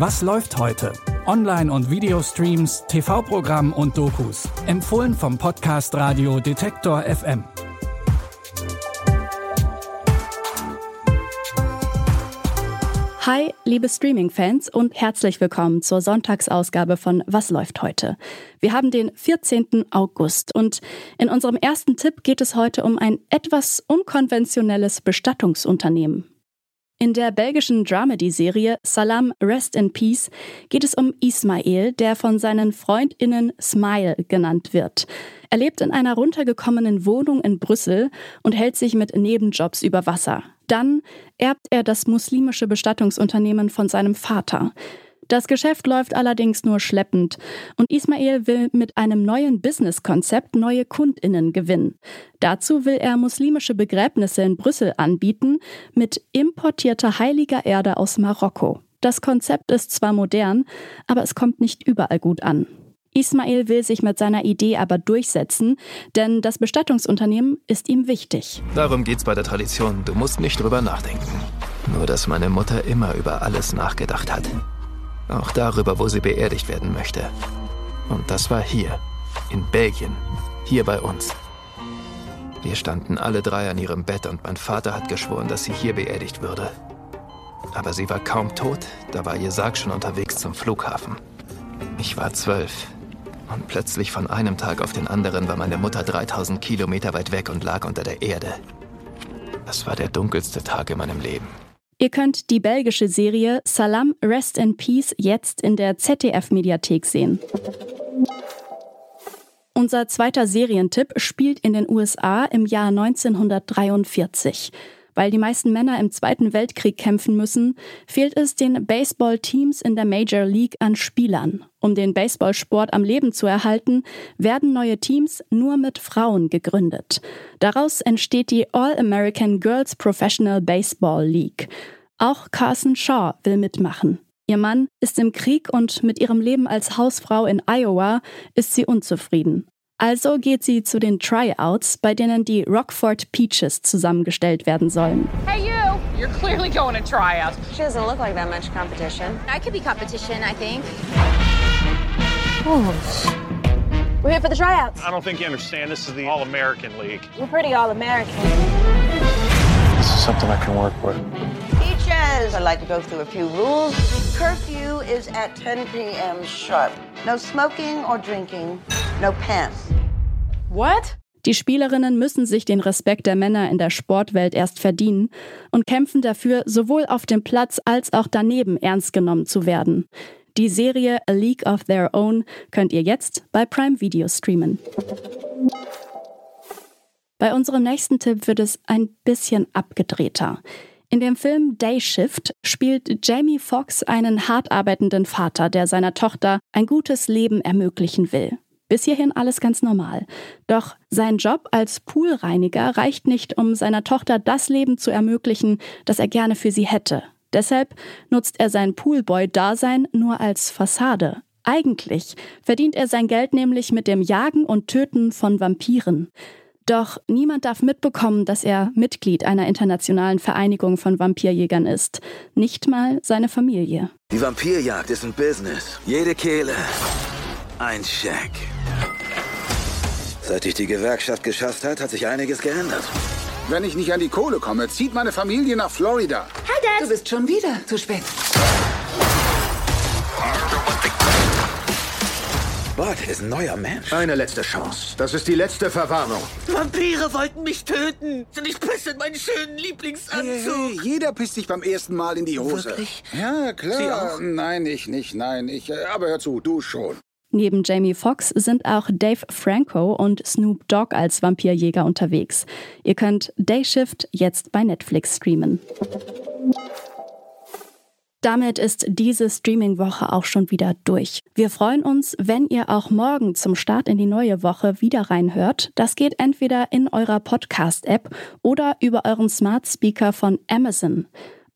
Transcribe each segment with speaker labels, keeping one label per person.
Speaker 1: Was läuft heute? Online- und Videostreams, TV-Programm und Dokus. Empfohlen vom Podcast Radio Detektor FM.
Speaker 2: Hi, liebe Streaming-Fans und herzlich willkommen zur Sonntagsausgabe von Was läuft heute? Wir haben den 14. August und in unserem ersten Tipp geht es heute um ein etwas unkonventionelles Bestattungsunternehmen. In der belgischen Dramedy-Serie Salam Rest in Peace geht es um Ismail, der von seinen FreundInnen Smile genannt wird. Er lebt in einer runtergekommenen Wohnung in Brüssel und hält sich mit Nebenjobs über Wasser. Dann erbt er das muslimische Bestattungsunternehmen von seinem Vater. Das Geschäft läuft allerdings nur schleppend und Ismail will mit einem neuen Businesskonzept neue Kundinnen gewinnen. Dazu will er muslimische Begräbnisse in Brüssel anbieten mit importierter heiliger Erde aus Marokko. Das Konzept ist zwar modern, aber es kommt nicht überall gut an. Ismail will sich mit seiner Idee aber durchsetzen, denn das Bestattungsunternehmen ist ihm wichtig.
Speaker 3: Darum geht's bei der Tradition. Du musst nicht drüber nachdenken. Nur, dass meine Mutter immer über alles nachgedacht hat. Auch darüber, wo sie beerdigt werden möchte. Und das war hier, in Belgien, hier bei uns. Wir standen alle drei an ihrem Bett und mein Vater hat geschworen, dass sie hier beerdigt würde. Aber sie war kaum tot, da war ihr Sarg schon unterwegs zum Flughafen. Ich war zwölf. Und plötzlich von einem Tag auf den anderen war meine Mutter 3000 Kilometer weit weg und lag unter der Erde. Das war der dunkelste Tag in meinem Leben.
Speaker 2: Ihr könnt die belgische Serie Salam Rest in Peace jetzt in der ZDF-Mediathek sehen. Unser zweiter Serientipp spielt in den USA im Jahr 1943. Weil die meisten Männer im Zweiten Weltkrieg kämpfen müssen, fehlt es den Baseball-Teams in der Major League an Spielern. Um den Baseballsport am Leben zu erhalten, werden neue Teams nur mit Frauen gegründet. Daraus entsteht die All-American Girls Professional Baseball League. Auch Carson Shaw will mitmachen. Ihr Mann ist im Krieg und mit ihrem Leben als Hausfrau in Iowa ist sie unzufrieden. Also geht sie zu den Tryouts, bei denen die Rockford Peaches zusammengestellt werden sollen.
Speaker 4: Hey you! You're clearly going to tryouts.
Speaker 5: She doesn't look like that much competition.
Speaker 6: I could be competition, I think.
Speaker 5: Oh. We're here for the tryouts.
Speaker 7: I don't think you understand. This is the All-American League.
Speaker 5: We're pretty all-American.
Speaker 7: This is something I can work with.
Speaker 8: Peaches! I'd like to go through a few rules. Curfew is at 10 p.m. sharp. No smoking or drinking. No pants.
Speaker 4: What?
Speaker 2: Die Spielerinnen müssen sich den Respekt der Männer in der Sportwelt erst verdienen und kämpfen dafür, sowohl auf dem Platz als auch daneben ernst genommen zu werden. Die Serie A League of Their Own könnt ihr jetzt bei Prime Video streamen. Bei unserem nächsten Tipp wird es ein bisschen abgedrehter. In dem Film Day Shift spielt Jamie Foxx einen hart arbeitenden Vater, der seiner Tochter ein gutes Leben ermöglichen will. Bis hierhin alles ganz normal. Doch sein Job als Poolreiniger reicht nicht, um seiner Tochter das Leben zu ermöglichen, das er gerne für sie hätte. Deshalb nutzt er sein Poolboy-Dasein nur als Fassade. Eigentlich verdient er sein Geld nämlich mit dem Jagen und Töten von Vampiren. Doch niemand darf mitbekommen, dass er Mitglied einer internationalen Vereinigung von Vampirjägern ist. Nicht mal seine Familie.
Speaker 9: Die Vampirjagd ist ein Business. Jede Kehle. Ein Scheck. Seit dich die Gewerkschaft geschafft hat, hat sich einiges geändert.
Speaker 10: Wenn ich nicht an die Kohle komme, zieht meine Familie nach Florida.
Speaker 11: Hi, Dad. Du bist schon wieder zu spät.
Speaker 9: Bart ist ein neuer Mensch.
Speaker 10: Eine letzte Chance. Das ist die letzte Verwarnung.
Speaker 11: Vampire wollten mich töten. Und ich pisse in meinen schönen Lieblingsanzug.
Speaker 10: Hey, hey, jeder pisst sich beim ersten Mal in die Hose.
Speaker 11: Wirklich?
Speaker 10: Ja, klar.
Speaker 11: Sie auch?
Speaker 10: Nein, ich nicht. Nein, ich. äh, Aber hör zu, du schon.
Speaker 2: Neben Jamie Foxx sind auch Dave Franco und Snoop Dogg als Vampirjäger unterwegs. Ihr könnt Day Shift jetzt bei Netflix streamen. Damit ist diese Streaming-Woche auch schon wieder durch. Wir freuen uns, wenn ihr auch morgen zum Start in die neue Woche wieder reinhört. Das geht entweder in eurer Podcast-App oder über euren Smart Speaker von Amazon.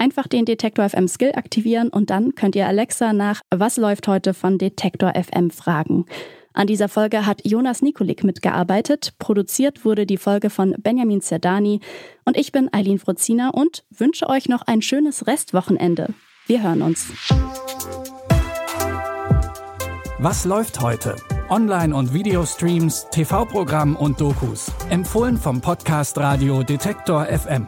Speaker 2: Einfach den Detektor FM Skill aktivieren und dann könnt ihr Alexa nach Was läuft heute von Detektor FM fragen. An dieser Folge hat Jonas Nikolik mitgearbeitet. Produziert wurde die Folge von Benjamin Zerdani. Und ich bin Eileen Frozina und wünsche euch noch ein schönes Restwochenende. Wir hören uns.
Speaker 1: Was läuft heute? Online- und Videostreams, TV-Programm und Dokus. Empfohlen vom Podcast Radio Detektor FM.